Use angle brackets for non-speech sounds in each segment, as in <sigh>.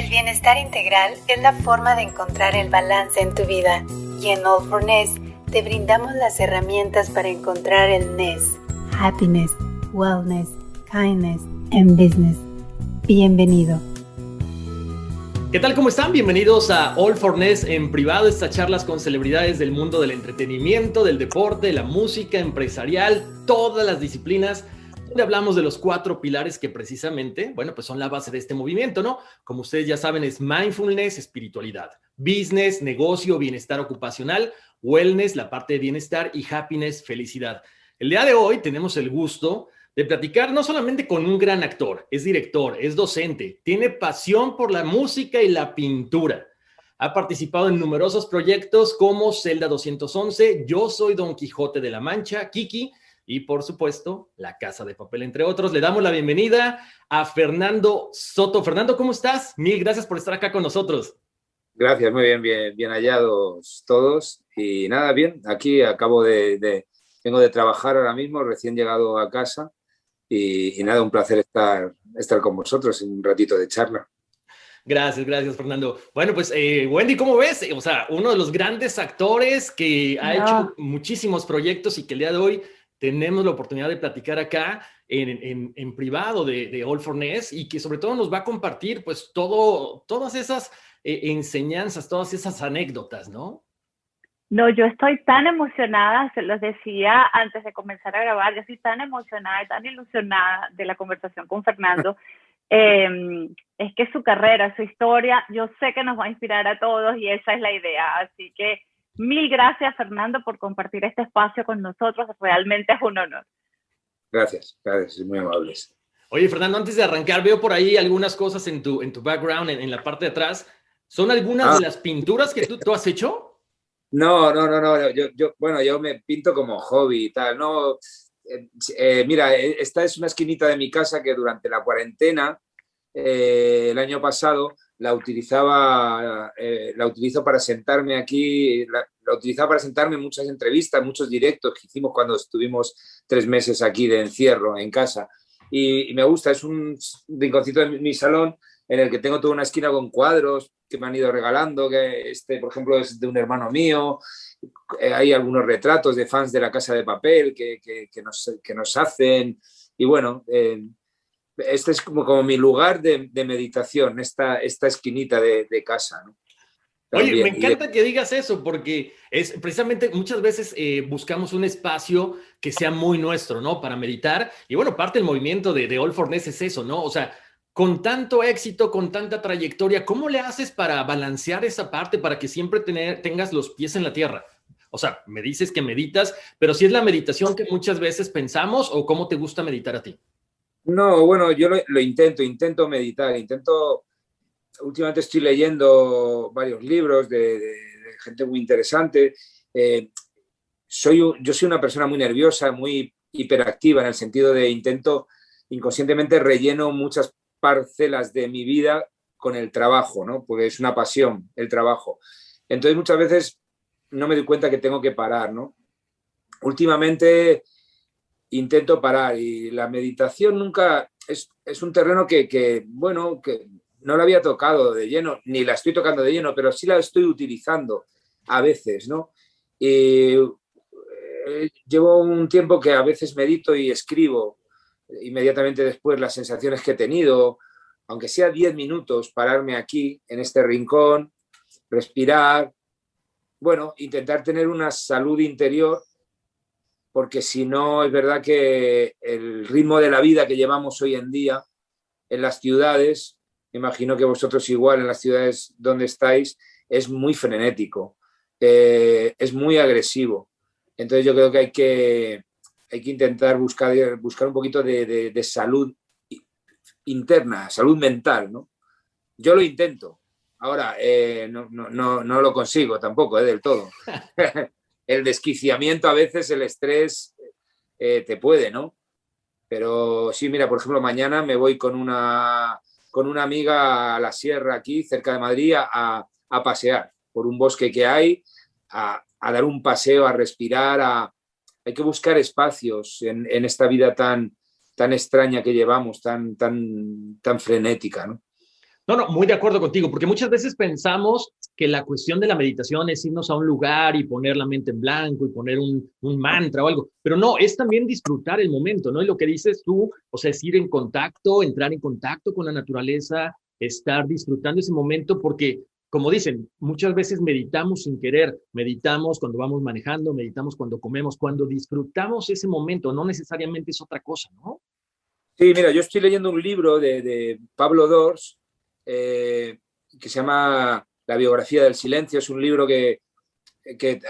El bienestar integral es la forma de encontrar el balance en tu vida y en All for Ness te brindamos las herramientas para encontrar el Ness, Happiness, Wellness, Kindness and Business. Bienvenido. ¿Qué tal? ¿Cómo están? Bienvenidos a All for Ness en privado, estas charlas con celebridades del mundo del entretenimiento, del deporte, la música, empresarial, todas las disciplinas donde hablamos de los cuatro pilares que precisamente, bueno, pues son la base de este movimiento, ¿no? Como ustedes ya saben, es mindfulness, espiritualidad, business, negocio, bienestar ocupacional, wellness, la parte de bienestar y happiness, felicidad. El día de hoy tenemos el gusto de platicar no solamente con un gran actor, es director, es docente, tiene pasión por la música y la pintura. Ha participado en numerosos proyectos como Zelda 211, Yo soy Don Quijote de la Mancha, Kiki, y por supuesto, La Casa de Papel, entre otros. Le damos la bienvenida a Fernando Soto. Fernando, ¿cómo estás? Mil gracias por estar acá con nosotros. Gracias, muy bien, bien, bien hallados todos. Y nada, bien, aquí acabo de, de vengo de trabajar ahora mismo, recién llegado a casa. Y, y nada, un placer estar, estar con vosotros en un ratito de charla. Gracias, gracias, Fernando. Bueno, pues, eh, Wendy, ¿cómo ves? O sea, uno de los grandes actores que ha No. hecho muchísimos proyectos y que el día de hoy tenemos la oportunidad de platicar acá en, en- en privado de, de All for Ness y que sobre todo nos va a compartir pues todo, todas esas eh, enseñanzas, todas esas anécdotas, ¿no? No, yo estoy tan emocionada, se los decía antes de comenzar a grabar, yo estoy tan emocionada y tan ilusionada de la conversación con Fernando. <laughs> Eh, es que su carrera, su historia, yo sé que nos va a inspirar a todos y esa es la idea. Así que mil gracias, Fernando, por compartir este espacio con nosotros. Realmente es un honor. Gracias, gracias, muy amables. Oye, Fernando, antes de arrancar, veo por ahí algunas cosas en tu, en tu background, en, en la parte de atrás. ¿Son algunas Ah. de las pinturas que tú, tú has hecho? No, no, no, no, yo, yo, bueno, yo me pinto como hobby y tal, no. eh, eh, mira, eh, esta es una esquinita de mi casa que durante la cuarentena, eh, el año pasado, la utilizaba, eh, la utilizo para sentarme aquí, la, utilizaba para sentarme en muchas entrevistas, muchos directos que hicimos cuando estuvimos tres meses aquí de encierro en casa. Y, me gusta, es un rinconcito de mi, salón en el que tengo toda una esquina con cuadros que me han ido regalando, que este, por ejemplo, es de un hermano mío. Eh, hay algunos retratos de fans de la Casa de Papel que, nos, hacen. Y bueno, este es como, como mi lugar de, de meditación, esta, esta esquinita de, de casa. ¿no? Oye, me de- encanta que digas eso, porque es precisamente muchas veces eh, buscamos un espacio que sea muy nuestro, ¿no? Para meditar. Y bueno, parte del movimiento de, de All for Ness es eso, ¿no? O sea, con tanto éxito, con tanta trayectoria, ¿cómo le haces para balancear esa parte para que siempre tener, tengas los pies en la tierra? O sea, me dices que meditas, pero si es la meditación que muchas veces pensamos o cómo te gusta meditar a ti. No, bueno, yo lo, intento, intento meditar, intento, últimamente estoy leyendo varios libros de, gente muy interesante. Eh, soy, yo soy una persona muy nerviosa, muy hiperactiva en el sentido de intento, inconscientemente relleno muchas parcelas de mi vida con el trabajo, ¿no? Porque es una pasión el trabajo. Entonces muchas veces no me doy cuenta que tengo que parar, ¿no? Últimamente intento parar y la meditación nunca es, es un terreno que, bueno, que no la había tocado de lleno, ni la estoy tocando de lleno, pero sí la estoy utilizando a veces, ¿no? Y, eh, llevo un tiempo que a veces medito y escribo inmediatamente después las sensaciones que he tenido, aunque sea 10 minutos, pararme aquí, en este rincón, respirar, bueno, intentar tener una salud interior, porque si no, es verdad que el ritmo de la vida que llevamos hoy en día en las ciudades, imagino que vosotros igual en las ciudades donde estáis, es muy frenético, eh, es muy agresivo. Entonces yo creo que hay que, hay que intentar buscar, buscar un poquito de, de salud interna, salud mental, ¿no? Yo lo intento, Ahora, eh, no, no, no, lo consigo tampoco, eh, del todo. <laughs> el desquiciamiento a veces, el estrés eh, te puede, ¿no? Pero sí, mira, por ejemplo, mañana me voy con una, con una amiga a la sierra aquí, cerca de Madrid, a, pasear por un bosque que hay, a, dar un paseo, a respirar, a, hay que buscar espacios en, en, esta vida tan, tan extraña que llevamos, tan, tan, tan frenética, ¿no? No, no, muy de acuerdo contigo, porque muchas veces pensamos que la cuestión de la meditación es irnos a un lugar y poner la mente en blanco y poner un, mantra o algo, pero no, es también disfrutar el momento, ¿no? Y lo que dices tú, o sea, es ir en contacto, entrar en contacto con la naturaleza, estar disfrutando ese momento, porque como dicen, muchas veces meditamos sin querer, meditamos cuando vamos manejando, meditamos cuando comemos, cuando disfrutamos ese momento, no necesariamente es otra cosa, ¿no? Sí, mira, yo estoy leyendo un libro de, de Pablo Dors eh, que se llama La biografía del silencio. Es un libro que, eh,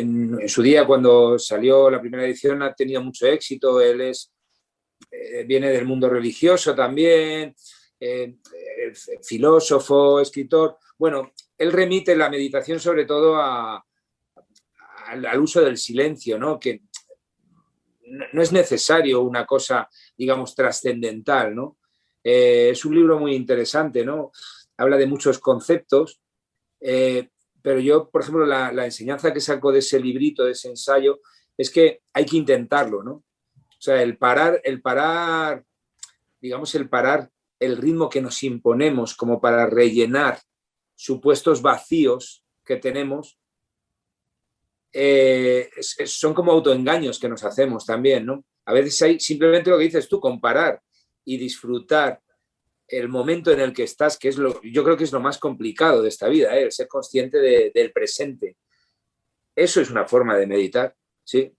en, su día, cuando salió la primera edición, ha tenido mucho éxito. Él es, eh, viene del mundo religioso también, filósofo, escritor. Bueno, él remite la meditación sobre todo al, uso del silencio, ¿no? que no es necesario una cosa, digamos, trascendental, ¿no? Eh, es un libro muy interesante, ¿no? Habla de muchos conceptos, eh, pero yo, por ejemplo, la, enseñanza que saco de ese librito, de ese ensayo, es que hay que intentarlo, ¿no? O sea, el parar, el parar, digamos, el parar el ritmo que nos imponemos como para rellenar supuestos vacíos que tenemos, eh, son como autoengaños que nos hacemos también, ¿no? A veces hay simplemente lo que dices tú, comparar y disfrutar el momento en el que estás, que es lo, yo creo que es lo más complicado de esta vida, ¿eh? ser consciente del presente. Eso es una forma de meditar, ¿sí?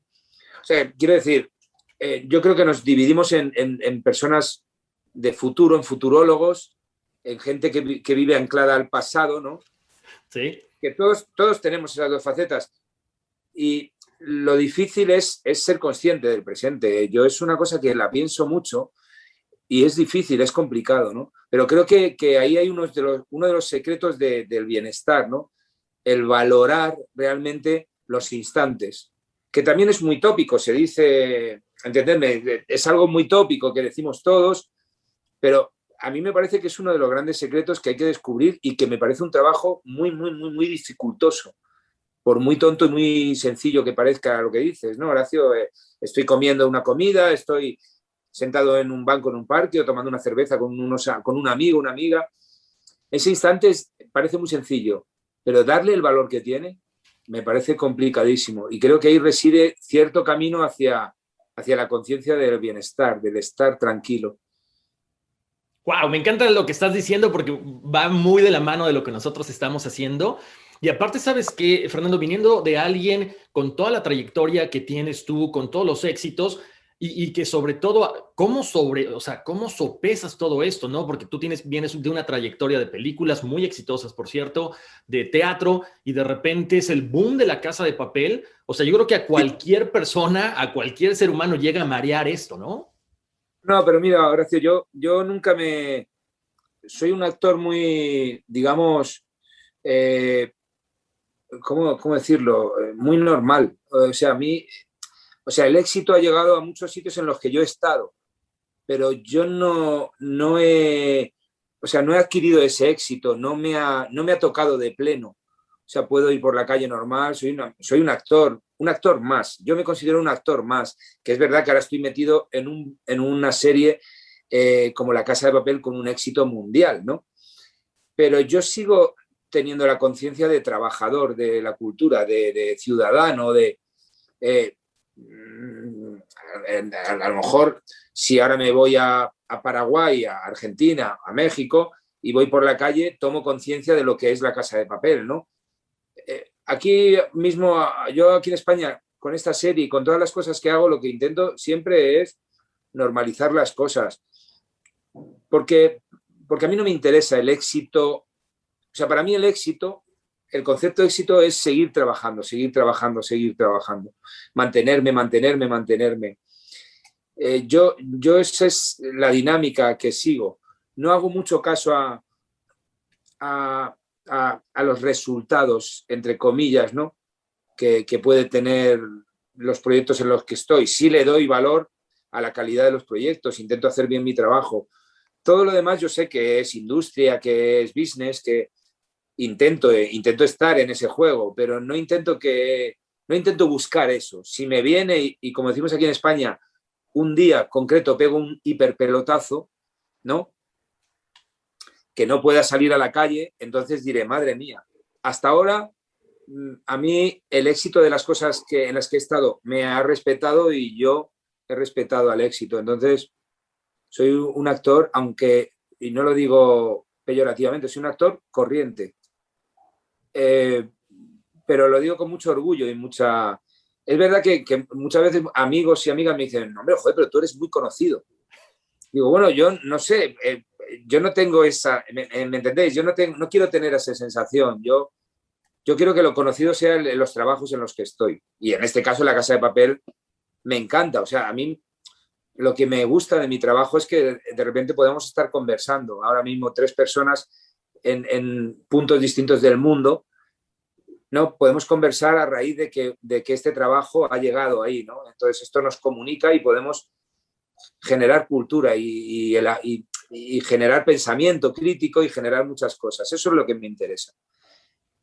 O sea, quiero decir, eh, yo creo que nos dividimos en, personas de futuro, en futurólogos, en gente que, vive anclada al pasado, ¿no? Sí. Que todos, todos tenemos esas dos facetas. Y lo difícil es, es ser consciente del presente. Yo es una cosa que la pienso mucho y es difícil, es complicado, ¿no? Pero creo que, ahí hay uno de los, uno de los secretos del bienestar, ¿no? El valorar realmente los instantes, que también es muy tópico, se dice, entendedme, es algo muy tópico que decimos todos, pero a mí me parece que es uno de los grandes secretos que hay que descubrir y que me parece un trabajo muy, muy, muy, muy dificultoso, por muy tonto y muy sencillo que parezca lo que dices, ¿no, Horacio? Eh, estoy comiendo una comida, estoy sentado en un banco en un parque o tomando una cerveza con, unos, con un amigo, una amiga. Ese instante parece muy sencillo, pero darle el valor que tiene me parece complicadísimo. Y creo que ahí reside cierto camino hacia, hacia la conciencia del bienestar, del estar tranquilo. Wow, me encanta lo que estás diciendo porque va muy de la mano de lo que nosotros estamos haciendo. Y aparte, sabes que, Fernando, viniendo de alguien con toda la trayectoria que tienes tú, con todos los éxitos, y, que sobre todo, ¿cómo sobre, o sea, cómo sopesas todo esto, no? Porque tú tienes, vienes de una trayectoria de películas muy exitosas, por cierto, de teatro, y de repente es el boom de la casa de papel. O sea, yo creo que a cualquier persona, a cualquier ser humano llega a marear esto, ¿no? No, pero mira, Horacio, yo, yo nunca me... Soy un actor muy, digamos, eh, ¿cómo, ¿cómo, decirlo? Eh, muy normal. O sea, a mí o sea, el éxito ha llegado a muchos sitios en los que yo he estado, pero yo no, no he, o sea, no he adquirido ese éxito, no me ha, no me ha tocado de pleno. O sea, puedo ir por la calle normal, soy, soy un actor, un actor más. Yo me considero un actor más, que es verdad que ahora estoy metido en, un, en una serie eh, como La Casa de Papel con un éxito mundial, ¿no? Pero yo sigo teniendo la conciencia de trabajador de la cultura, de, ciudadano, de... Eh, a, a lo mejor si ahora me voy a, a Paraguay, a Argentina, a México, y voy por la calle, tomo conciencia de lo que es la casa de papel, ¿no? Eh, aquí mismo, yo aquí en España, con esta serie y con todas las cosas que hago, lo que intento siempre es normalizar las cosas. Porque, porque a mí no me interesa el éxito. O sea, para mí el éxito, el concepto de éxito es seguir trabajando, seguir trabajando, seguir trabajando. Mantenerme, mantenerme, mantenerme. Eh, yo, yo esa es la dinámica que sigo. No hago mucho caso a, a, los resultados, entre comillas, ¿no? Que, que, puede tener los proyectos en los que estoy. Sí le doy valor a la calidad de los proyectos, intento hacer bien mi trabajo. Todo lo demás yo sé que es industria, que es business, que intento, eh, intento estar en ese juego, pero no intento que no intento buscar eso. Si me viene y, como decimos aquí en España, un día concreto pego un hiperpelotazo, ¿no? Que no pueda salir a la calle, entonces diré, madre mía, hasta ahora mm, a mí el éxito de las cosas en las que he estado me ha respetado y yo he respetado al éxito. Entonces, soy un actor, aunque, y no lo digo peyorativamente, soy un actor corriente. Eh, pero lo digo con mucho orgullo y mucha, es verdad que, muchas veces amigos y amigas me dicen, hombre, joder, pero tú eres muy conocido. Digo, bueno, yo no sé, eh, yo no tengo esa, ¿me, entendéis? Yo no, tengo, no quiero tener esa sensación. Yo, yo quiero que lo conocido sea los trabajos en los que estoy. Y en este caso, la Casa de Papel me encanta. O sea, a mí lo que me gusta de mi trabajo es que de repente podemos estar conversando. Ahora mismo tres personas en, en puntos distintos del mundo no podemos conversar a raíz de que, de que este trabajo ha llegado ahí, ¿no? Entonces esto nos comunica y podemos generar cultura y, y, generar pensamiento crítico y generar muchas cosas. Eso es lo que me interesa.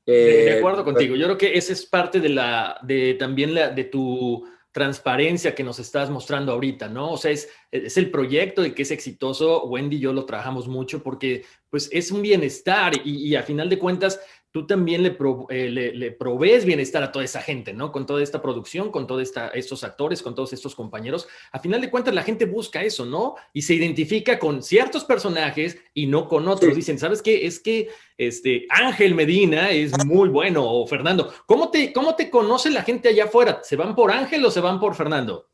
de, eh, acuerdo contigo. Yo creo que esa es parte de la, de también la, de tu transparencia que nos estás mostrando ahorita, ¿no? O sea, es, es el proyecto de que es exitoso. Wendy y yo lo trabajamos mucho porque pues es un bienestar y, y a final de cuentas tú también eh, le, le, provees bienestar a toda esa gente, ¿no? Con toda esta producción, con todos estos actores, con todos estos compañeros. A final de cuentas, la gente busca eso, ¿no? Y se identifica con ciertos personajes y no con otros. Dicen, ¿sabes qué? Es que este Ángel Medina es muy bueno, o Fernando. ¿Cómo te, ¿Cómo te conoce la gente allá afuera? ¿Se van por Ángel o se van por Fernando?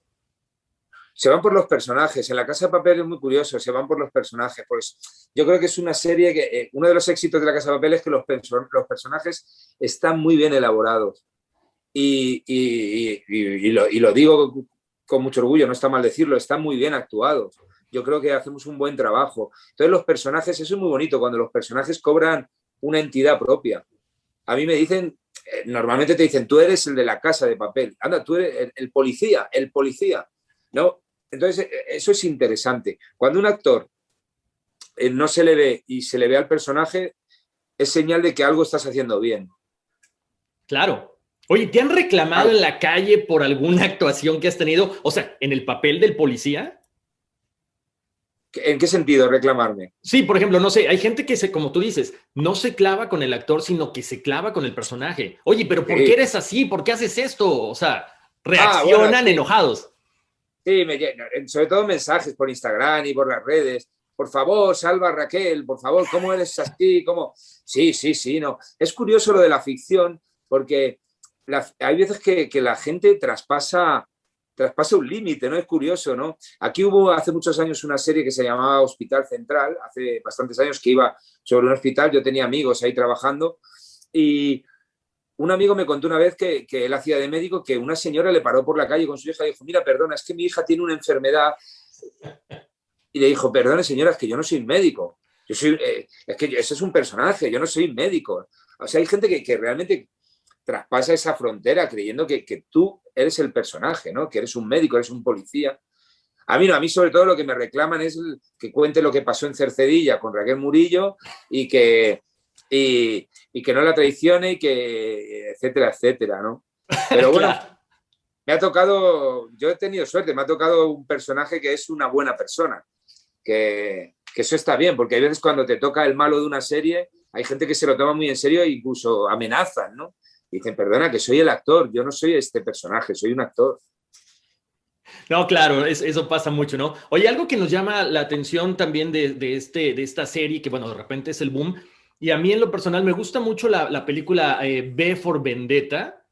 Se van por los personajes. En la Casa de Papel es muy curioso, se van por los personajes. Pues yo creo que es una serie que eh, uno de los éxitos de la Casa de Papel es que los, los personajes están muy bien elaborados. Y, y, lo, y, lo, digo con mucho orgullo, no está mal decirlo, están muy bien actuados. Yo creo que hacemos un buen trabajo. Entonces los personajes, eso es muy bonito, cuando los personajes cobran una entidad propia. A mí me dicen, eh, normalmente te dicen, tú eres el de la casa de papel, anda, tú eres el, el policía, el policía. ¿no? Entonces, e, eso es interesante. Cuando un actor eh, no se le ve y se le ve al personaje, es señal de que algo estás haciendo bien. Claro. Oye, ¿te han reclamado en la calle por alguna <laughs> actuación que has tenido? O sea, en el papel del policía. ¿En qué sentido reclamarme? Sí, por ejemplo, no sé, hay gente que se, como tú dices, no se clava con el actor, sino que se clava con el personaje. Oye, pero ¿por qué eres así? ¿Por qué haces esto? O sea, ah, reaccionan enojados. Sí, me, sobre todo mensajes por Instagram y por las redes. Por favor, salva a Raquel, por favor, ¿cómo eres así? ¿Cómo? Sí, sí, sí, no. Es curioso lo de la ficción porque hay veces que, la gente traspasa, traspasa un límite, ¿no? Es curioso, ¿no? Aquí hubo hace muchos años una serie que se llamaba Hospital Central, hace bastantes años que iba sobre un hospital, yo tenía amigos ahí trabajando y un amigo me contó una vez que, él hacía de médico que una señora le paró por la calle con su hija y dijo, mira, perdona, es que mi hija tiene una enfermedad. Y le dijo, perdone señora, es que yo no soy médico. Yo soy, eh, es que ese es un personaje, yo no soy médico. O sea, hay gente que, realmente traspasa esa frontera creyendo que, tú eres el personaje, ¿no? Que eres un médico, eres un policía. A mí no, a mí sobre todo lo que me reclaman es que cuente lo que pasó en Cercedilla con Raquel Murillo y que, y, que no la traicione y que, etcétera, etcétera, ¿no? Pero <laughs> bueno, me ha tocado, yo he tenido suerte, me ha tocado un personaje que es una buena persona, que, eso está bien, porque hay veces cuando te toca el malo de una serie, hay gente que se lo toma muy en serio e incluso amenazan, ¿no? dicen, perdona, que soy el actor, yo no soy este personaje, soy un actor. No, claro, eso pasa mucho, ¿no? Oye, algo que nos llama la atención también de, este, de esta serie, que bueno, de repente es el boom, y a mí en lo personal me gusta mucho la, película eh, B for Vendetta,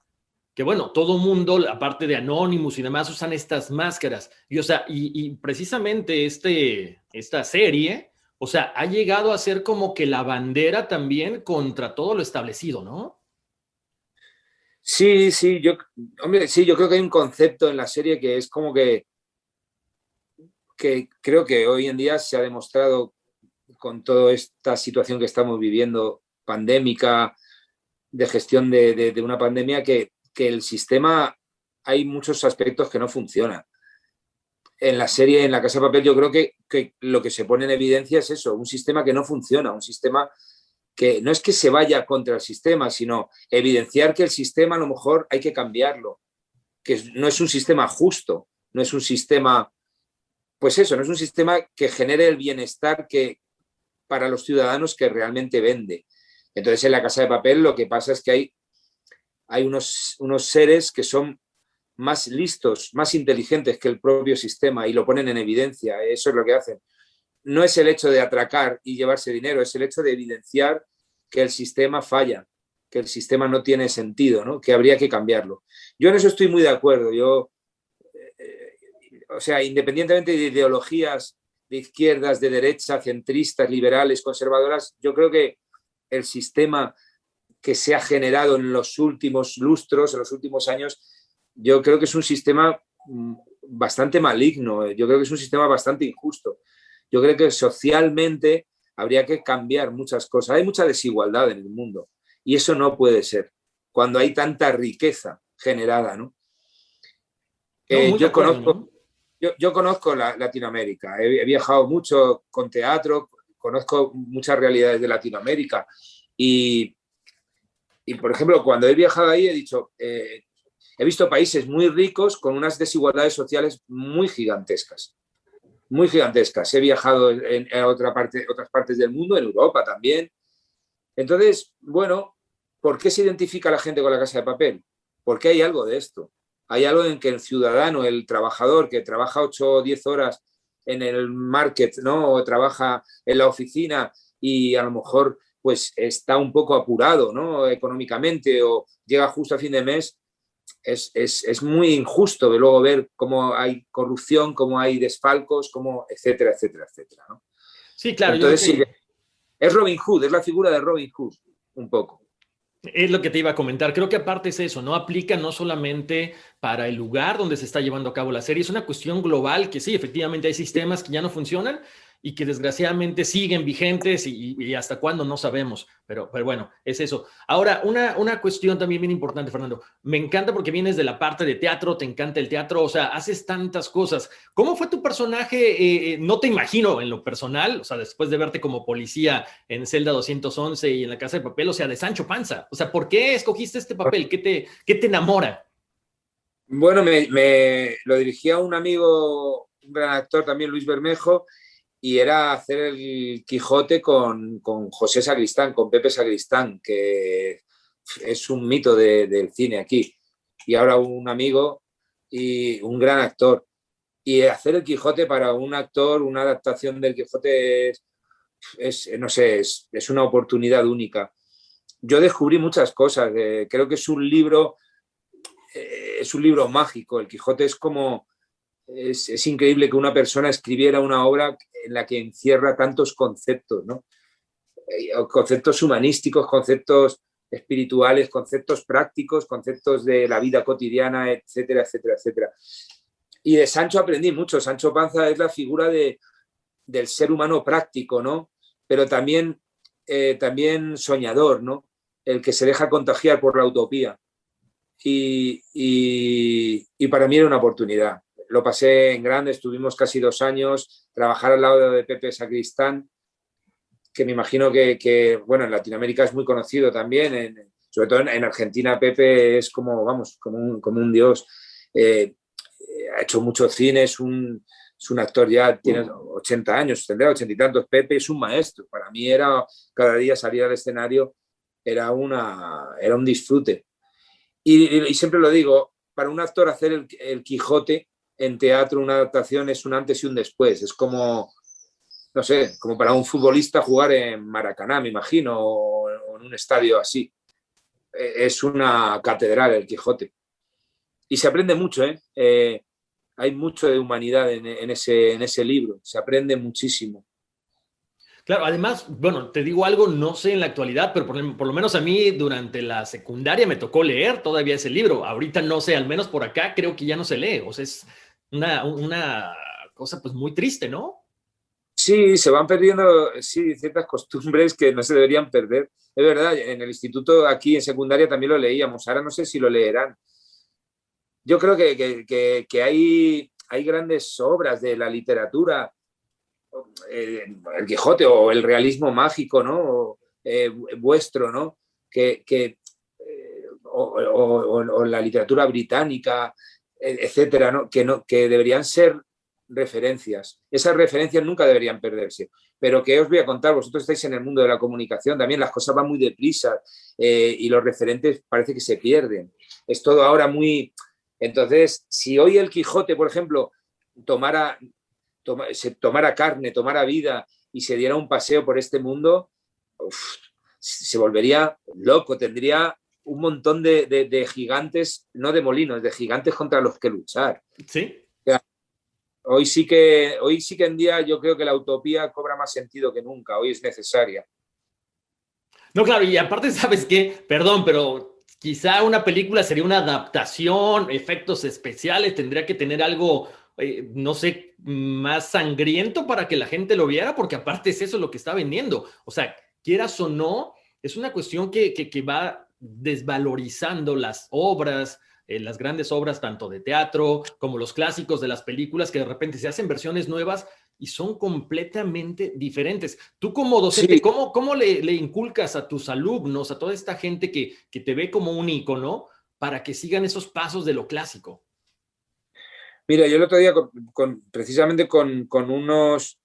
que bueno, todo mundo, aparte de Anonymous y demás, usan estas máscaras. Y o sea, y, precisamente este, esta serie, o sea, ha llegado a ser como que la bandera también contra todo lo establecido, ¿no? Sí, sí, yo, sí, yo creo que hay un concepto en la serie que es como que, que creo que hoy en día se ha demostrado con toda esta situación que estamos viviendo, pandémica, de gestión de, una pandemia, que, el sistema hay muchos aspectos que no funcionan. En la serie, en la Casa de Papel, yo creo que, que lo que se pone en evidencia es eso, un sistema que no funciona, un sistema que no es que se vaya contra el sistema, sino evidenciar que el sistema a lo mejor hay que cambiarlo, que no es un sistema justo, no es un sistema, pues eso, no es un sistema que genere el bienestar que para los ciudadanos que realmente vende. Entonces en la casa de papel lo que pasa es que hay, hay unos, unos seres que son más listos, más inteligentes que el propio sistema y lo ponen en evidencia, eso es lo que hacen no es el hecho de atracar y llevarse dinero, es el hecho de evidenciar que el sistema falla, que el sistema no tiene sentido, ¿no? que habría que cambiarlo. Yo en eso estoy muy de acuerdo. Yo, eh, o sea, independientemente de ideologías de izquierdas, de derecha, centristas, liberales, conservadoras, yo creo que el sistema que se ha generado en los últimos lustros, en los últimos años, yo creo que es un sistema mm, bastante maligno, yo creo que es un sistema bastante injusto. Yo creo que socialmente habría que cambiar muchas cosas. Hay mucha desigualdad en el mundo y eso no puede ser cuando hay tanta riqueza generada, ¿no? Eh, yo, conozco, yo, conozco la, Latinoamérica, he, viajado mucho con teatro, conozco muchas realidades de Latinoamérica y, y por ejemplo, cuando he viajado ahí he dicho, eh, he visto países muy ricos con unas desigualdades sociales muy gigantescas muy gigantescas. He viajado en, otras partes del mundo, en Europa también. Entonces, bueno, ¿por qué se identifica la gente con la casa de papel? Porque hay algo de esto. Hay algo en que el ciudadano, el trabajador que trabaja 8 o 10 horas en el market, ¿no? O trabaja en la oficina y a lo mejor pues está un poco apurado, ¿no? Económicamente o llega justo a fin de mes, es, muy injusto de luego ver cómo hay corrupción, cómo hay desfalcos, cómo, etcétera, etcétera, etcétera. ¿no? Sí, claro. Entonces, es Robin Hood, es la figura de Robin Hood, un poco. Es lo que te iba a comentar. Creo que aparte es eso, no aplica no solamente para el lugar donde se está llevando a cabo la serie, es una cuestión global que sí, efectivamente hay sistemas que ya no funcionan, y que desgraciadamente siguen vigentes y, hasta cuándo no sabemos, pero, pero bueno, es eso. Ahora, una, una cuestión también bien importante, Fernando. Me encanta porque vienes de la parte de teatro, te encanta el teatro, o sea, haces tantas cosas. ¿Cómo fue tu personaje? Eh, eh, no te imagino en lo personal, o sea, después de verte como policía en Celda 211 y en la Casa de Papel, o sea, de Sancho Panza. O sea, ¿por qué escogiste este papel? ¿Qué te, qué te enamora? Bueno, me, me lo dirigía un amigo, un gran actor también, Luis Bermejo, y era hacer el Quijote con, José Sagristán, con Pepe Sagristán, que es un mito del cine aquí. Y ahora un amigo y un gran actor. Y hacer el Quijote para un actor, una adaptación del Quijote es, no sé, es, una oportunidad única. Yo descubrí muchas cosas. Eh, creo que es un libro, eh, es un libro mágico. El Quijote es como, es, es, increíble que una persona escribiera una obra en la que encierra tantos conceptos, ¿no? Eh, conceptos humanísticos, conceptos espirituales, conceptos prácticos, conceptos de la vida cotidiana, etcétera, etcétera, etcétera. Y de Sancho aprendí mucho. Sancho Panza es la figura de, del ser humano práctico, ¿no? Pero también, eh, también soñador, ¿no? El que se deja contagiar por la utopía. Y para mí era una oportunidad lo pasé en grande, estuvimos casi dos años, trabajar al lado de Pepe Sacristán, que me imagino que, bueno, en Latinoamérica es muy conocido también, sobre todo en, Argentina Pepe es como, vamos, como un, como un dios. Eh, ha hecho muchos cines, es un, es un actor ya, tiene 80 años, tendrá 80 y tantos. Pepe es un maestro. Para mí era, cada día salir al escenario era, una, era un disfrute. Y, siempre lo digo, para un actor hacer el Quijote en teatro una adaptación es un antes y un después. Es como, no sé, como para un futbolista jugar en Maracaná, me imagino, o en un estadio así. E, es una catedral el Quijote. Y se aprende mucho, ¿eh? eh hay mucho de humanidad en, ese, en ese libro, se aprende muchísimo. Claro, además, bueno, te digo algo, no sé en la actualidad, pero por, lo menos a mí durante la secundaria me tocó leer todavía ese libro. Ahorita no sé, al menos por acá creo que ya no se lee. O sea, es una, una cosa pues muy triste, ¿no? Sí, se van perdiendo sí, ciertas costumbres que no se deberían perder. Es verdad, en el instituto aquí en secundaria también lo leíamos, ahora no sé si lo leerán. Yo creo que, que, hay, hay grandes obras de la literatura eh, el Quijote o el realismo mágico, ¿no? Eh, vuestro, ¿no? Que, eh, o, la literatura británica, etcétera, ¿no? Que, no, que deberían ser referencias. Esas referencias nunca deberían perderse. Pero que os voy a contar, vosotros estáis en el mundo de la comunicación, también las cosas van muy deprisa y los referentes parece que se pierden. Es todo ahora muy... Entonces, si hoy el Quijote, por ejemplo, tomara tomara carne, tomara vida y se diera un paseo por este mundo, se volvería loco, tendría un montón de, gigantes, no de molinos, de gigantes contra los que luchar. Sí. hoy sí que hoy sí que en día yo creo que la utopía cobra más sentido que nunca, hoy es necesaria. No, claro, y aparte, <laughs> ¿sabes qué? Perdón, pero quizá una película sería una adaptación, efectos especiales, tendría que tener algo eh, no sé, más sangriento para que la gente lo viera, porque aparte es eso lo que está vendiendo. O sea, quieras o no, es una cuestión que, va desvalorizando las obras, eh, las grandes obras tanto de teatro como los clásicos de las películas, que de repente se hacen versiones nuevas y son completamente diferentes. Tú como docente, ¿cómo, le, inculcas a tus alumnos, a toda esta gente que, que te ve como un ícono, para que sigan esos pasos de lo clásico? Mira, yo el otro día, con, precisamente con, unos,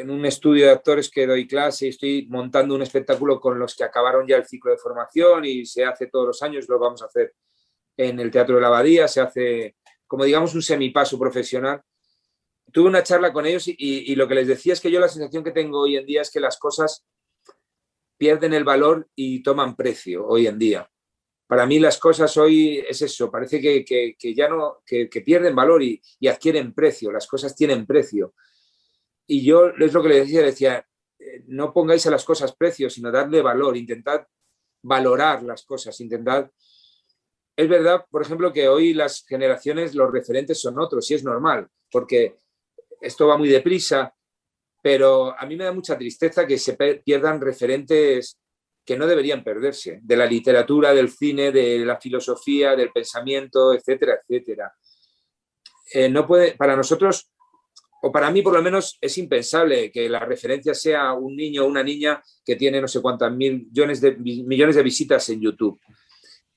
en un estudio de actores que doy clase, estoy montando un espectáculo con los que acabaron ya el ciclo de formación y se hace todos los años, lo vamos a hacer en el Teatro de la Abadía, se hace como digamos un semipaso profesional. Tuve una charla con ellos y, lo que les decía es que yo la sensación que tengo hoy en día es que las cosas pierden el valor y toman precio hoy en día para mí las cosas hoy es eso, parece que, ya no, que, pierden valor y, adquieren precio, las cosas tienen precio. Y yo es lo que le decía, decía, eh, no pongáis a las cosas precio, sino darle valor, intentad valorar las cosas, intentad... Es verdad, por ejemplo, que hoy las generaciones, los referentes son otros, y es normal, porque esto va muy deprisa, pero a mí me da mucha tristeza que se pierdan referentes que no deberían perderse, de la literatura, del cine, de la filosofía, del pensamiento, etcétera, etcétera. Eh, no puede, para nosotros, o para mí por lo menos, es impensable que la referencia sea un niño o una niña que tiene no sé cuántas millones de, millones de visitas en YouTube.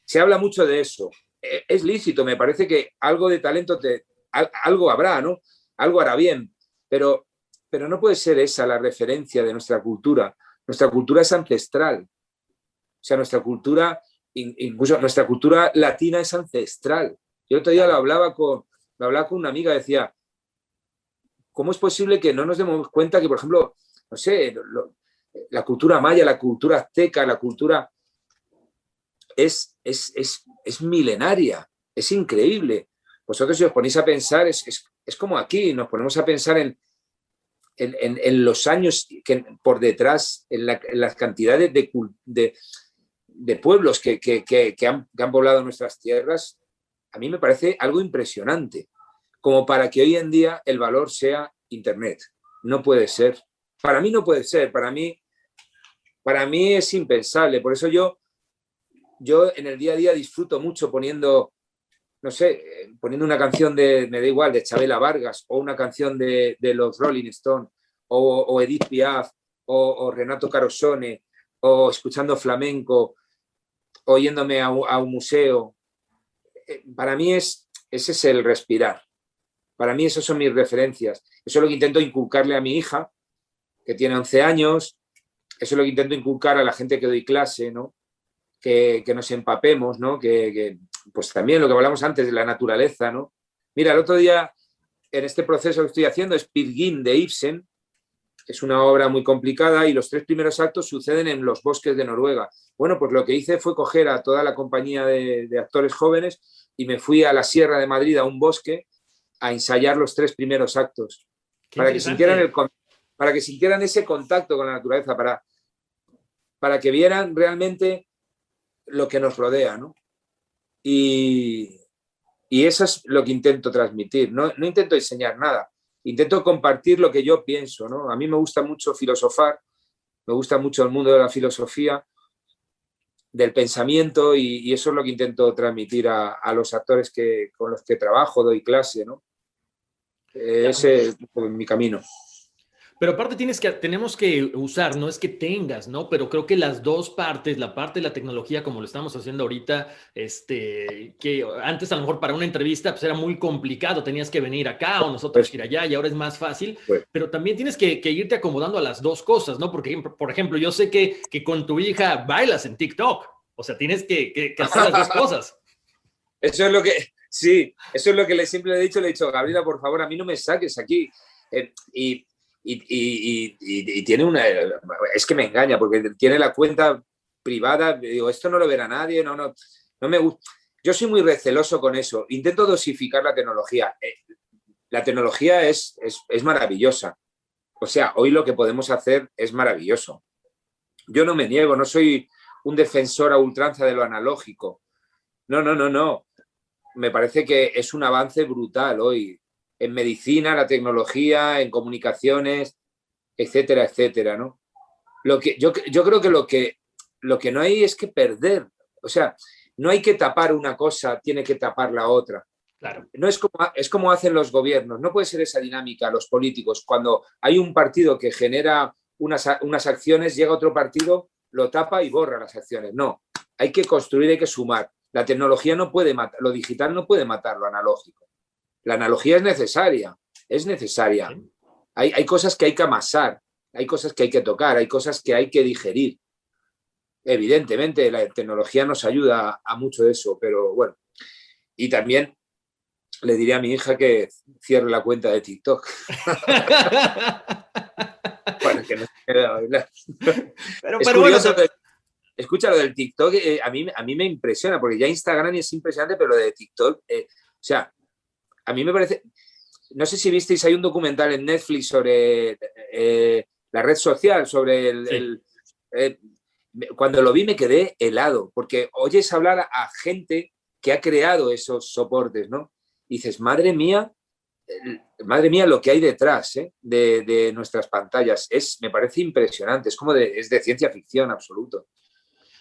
Se habla mucho de eso. E, es lícito, me parece que algo de talento, te, algo habrá, ¿no? Algo hará bien, pero, pero no puede ser esa la referencia de nuestra cultura. Nuestra cultura es ancestral o sea, nuestra cultura, incluso nuestra cultura latina es ancestral. Yo el otro día lo hablaba con, lo hablaba con una amiga, decía, ¿cómo es posible que no nos demos cuenta que, por ejemplo, no sé, la cultura maya, la cultura azteca, la cultura es, es, milenaria, es increíble. Vosotros si os ponéis a pensar, es, como aquí, nos ponemos a pensar en, en, los años que por detrás, en, las cantidades de, de, de pueblos que, han, poblado nuestras tierras, a mí me parece algo impresionante, como para que hoy en día el valor sea Internet. No puede ser. Para mí no puede ser. Para mí, para mí es impensable. Por eso yo, yo en el día a día disfruto mucho poniendo, no sé, poniendo una canción de, me da igual, de Chabela Vargas o una canción de, los Rolling Stones o, Edith Piaf o, o Renato Carosone o escuchando flamenco oyéndome a, un museo. Eh, para mí es, ese es el respirar. Para mí esas son mis referencias. Eso es lo que intento inculcarle a mi hija, que tiene 11 años. Eso es lo que intento inculcar a la gente que doy clase, ¿no? Que, nos empapemos, ¿no? Que, pues también lo que hablamos antes de la naturaleza, ¿no? Mira, el otro día en este proceso que estoy haciendo es de Ibsen, es una obra muy complicada y los tres primeros actos suceden en los bosques de Noruega. Bueno, pues lo que hice fue coger a toda la compañía de, actores jóvenes y me fui a la Sierra de Madrid, a un bosque, a ensayar los tres primeros actos, para que, sintieran el, para que sintieran ese contacto con la naturaleza, para, para que vieran realmente lo que nos rodea, ¿no? Y, y eso es lo que intento transmitir. No, no, intento enseñar nada, intento compartir lo que yo pienso. ¿no? A mí me gusta mucho filosofar, me gusta mucho el mundo de la filosofía, del pensamiento, y, eso es lo que intento transmitir a, a, los actores que, con los que trabajo, doy clase. ¿no? Ese es mi camino. Pero aparte tienes que, tenemos que usar, no es que tengas, ¿no? Pero creo que las dos partes, la parte de la tecnología, como lo estamos haciendo ahorita, este, que antes a lo mejor para una entrevista pues era muy complicado, tenías que venir acá o nosotros ir allá y ahora es más fácil, pero también tienes que, irte acomodando a las dos cosas, ¿no? Porque, por ejemplo, yo sé que, que con tu hija bailas en TikTok, o sea, tienes que, que hacer las dos <laughs> cosas. Eso es lo que, sí, eso es lo que le siempre he dicho, le he dicho, Gabriela, por favor, a mí no me saques aquí. Eh, y y, tiene una... Es que me engaña porque tiene la cuenta privada, digo, esto no lo verá nadie, no, no, no me gusta. Yo soy muy receloso con eso, intento dosificar la tecnología. Eh, la tecnología es, es, maravillosa. O sea, hoy lo que podemos hacer es maravilloso. Yo no me niego, no soy un defensor a ultranza de lo analógico. No, no, no, no. Me parece que es un avance brutal hoy en medicina, la tecnología, en comunicaciones, etcétera, etcétera, ¿no? Lo que, yo, yo creo que lo, que lo que no hay es que perder, o sea, no hay que tapar una cosa, tiene que tapar la otra. Claro. No es como, es como hacen los gobiernos, no puede ser esa dinámica, los políticos. Cuando hay un partido que genera unas, unas acciones, llega otro partido, lo tapa y borra las acciones. No, hay que construir, hay que sumar. La tecnología no puede matar, lo digital no puede matar lo analógico. La analogía es necesaria, es necesaria. Hay, hay cosas que hay que amasar, hay cosas que hay que tocar, hay cosas que hay que digerir. Evidentemente, la tecnología nos ayuda a mucho de eso, pero bueno. Y también le diré a mi hija que cierre la cuenta de TikTok. <laughs> <laughs> bueno, que no pero, pero bueno, escucha, lo del TikTok, eh, a, mí, a mí me impresiona, porque ya Instagram es impresionante, pero lo de TikTok, eh, o sea, a mí me parece, no sé si visteis, hay un documental en Netflix sobre eh, la red social, sobre el... Cuando lo vi me quedé helado, porque oyes hablar a gente que ha creado esos soportes, ¿no? dices, madre mía, madre mía lo que hay detrás ¿eh? de, nuestras pantallas. Es, me parece impresionante, es como de, es de ciencia ficción absoluto.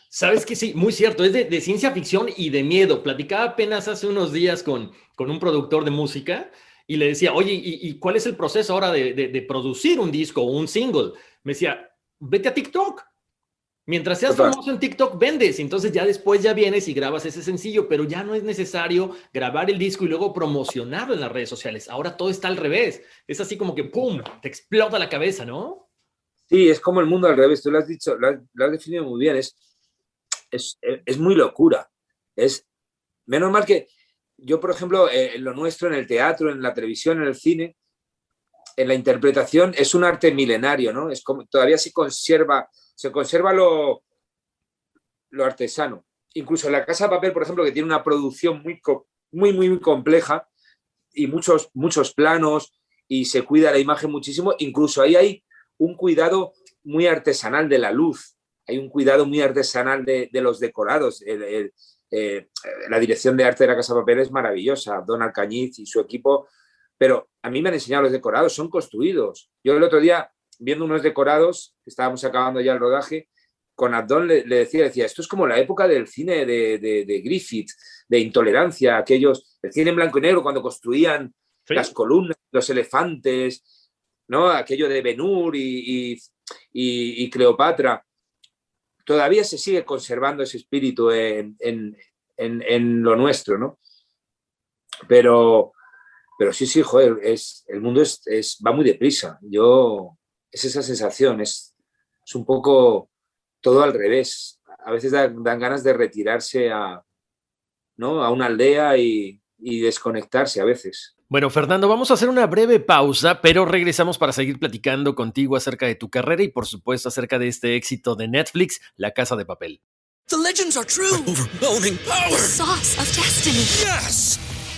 Sabes que sí, muy cierto, es de, ciencia ficción y de miedo. Platicaba apenas hace unos días con, con un productor de música y le decía, oye, ¿y, cuál es el proceso ahora de, producir un disco o un single? Me decía, vete a TikTok. Mientras seas famoso en TikTok, vendes. Entonces ya después ya vienes y grabas ese sencillo, pero ya no es necesario grabar el disco y luego promocionarlo en las redes sociales. Ahora todo está al revés. Es así como que, ¡pum!, te explota la cabeza, ¿no? Sí, es como el mundo al revés. Tú lo has dicho, lo has, lo has definido muy bien. Es es, muy locura. Es menos mal que yo, por ejemplo, eh, en lo nuestro, en el teatro, en la televisión, en el cine, en la interpretación, es un arte milenario, ¿no? Es como todavía se conserva, se conserva lo, lo artesano. Incluso en la Casa de Papel, por ejemplo, que tiene una producción muy, muy, muy compleja y muchos, muchos planos y se cuida la imagen muchísimo, incluso ahí hay un cuidado muy artesanal de la luz, hay un cuidado muy artesanal de, los decorados. Eh, la dirección de arte de la Casa Papel es maravillosa, Don Alcañiz y su equipo, pero a mí me han enseñado los decorados, son construidos. Yo el otro día, viendo unos decorados, estábamos acabando ya el rodaje, con Abdón le, decía, decía, esto es como la época del cine de, Griffith, de intolerancia, aquellos, el cine en blanco y negro, cuando construían las columnas, los elefantes, ¿no? Aquello de Benur y, y Cleopatra todavía se sigue conservando ese espíritu en, lo nuestro, ¿no? Pero, pero sí, sí, joder, es, el mundo es, va muy deprisa. Yo, es esa sensación, es, un poco todo al revés. A veces dan, ganas de retirarse a, ¿no? a una aldea y, y desconectarse a veces. Bueno, Fernando, vamos a hacer una breve pausa, pero regresamos para seguir platicando contigo acerca de tu carrera y por supuesto acerca de este éxito de Netflix, La Casa de Papel. The legends are true. Overwhelming power! The sauce of destiny. Yes!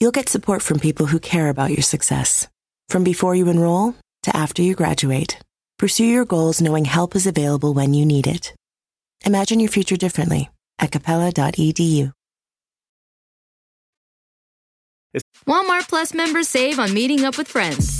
you'll get support from people who care about your success. From before you enroll to after you graduate, pursue your goals knowing help is available when you need it. Imagine your future differently at capella.edu. Walmart Plus members save on meeting up with friends.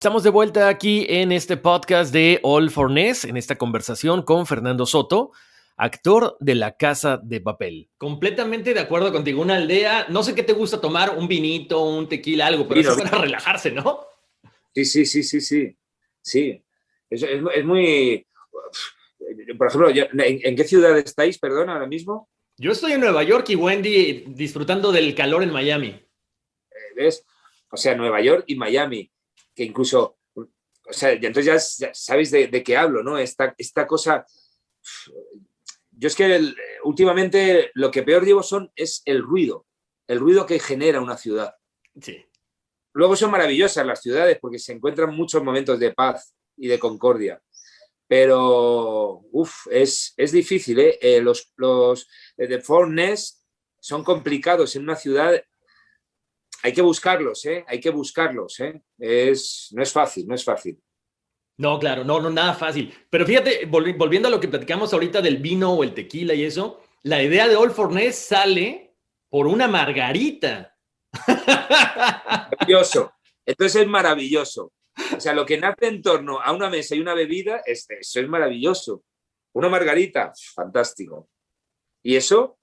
Estamos de vuelta aquí en este podcast de All for Ness, en esta conversación con Fernando Soto, actor de La Casa de Papel. Completamente de acuerdo contigo. Una aldea, no sé qué te gusta tomar, un vinito, un tequila, algo, pero Vino, es para relajarse, ¿no? Sí, sí, sí, sí, sí. Sí. Es, es- es muy. Por ejemplo, ¿en, en qué ciudad estáis, perdón, ahora mismo? Yo estoy en Nueva York y Wendy disfrutando del calor en Miami. Eh, ¿Ves? O sea, Nueva York y Miami, que incluso. O sea, y entonces ya, ya sabéis de, de qué hablo, ¿no? Esta, esta cosa. Yo es que el- últimamente lo que peor llevo son, es el ruido, el ruido que genera una ciudad. Sí. Luego son maravillosas las ciudades porque se encuentran muchos momentos de paz y de concordia. Pero, uff, es, es difícil, ¿eh? Eh, los los eh, de Forness son complicados en una ciudad. Hay que buscarlos, ¿eh? Hay que buscarlos, ¿eh? Es, no es fácil, no es fácil. No, claro, no, no, nada fácil. Pero fíjate, volvi- volviendo a lo que platicamos ahorita del vino o el tequila y eso, la idea de All for Ness sale por una margarita. <laughs> Maravilloso. Entonces es maravilloso. O sea, lo que nace en torno a una mesa y una bebida, es, eso es maravilloso. Una margarita, fantástico. ¿Y eso?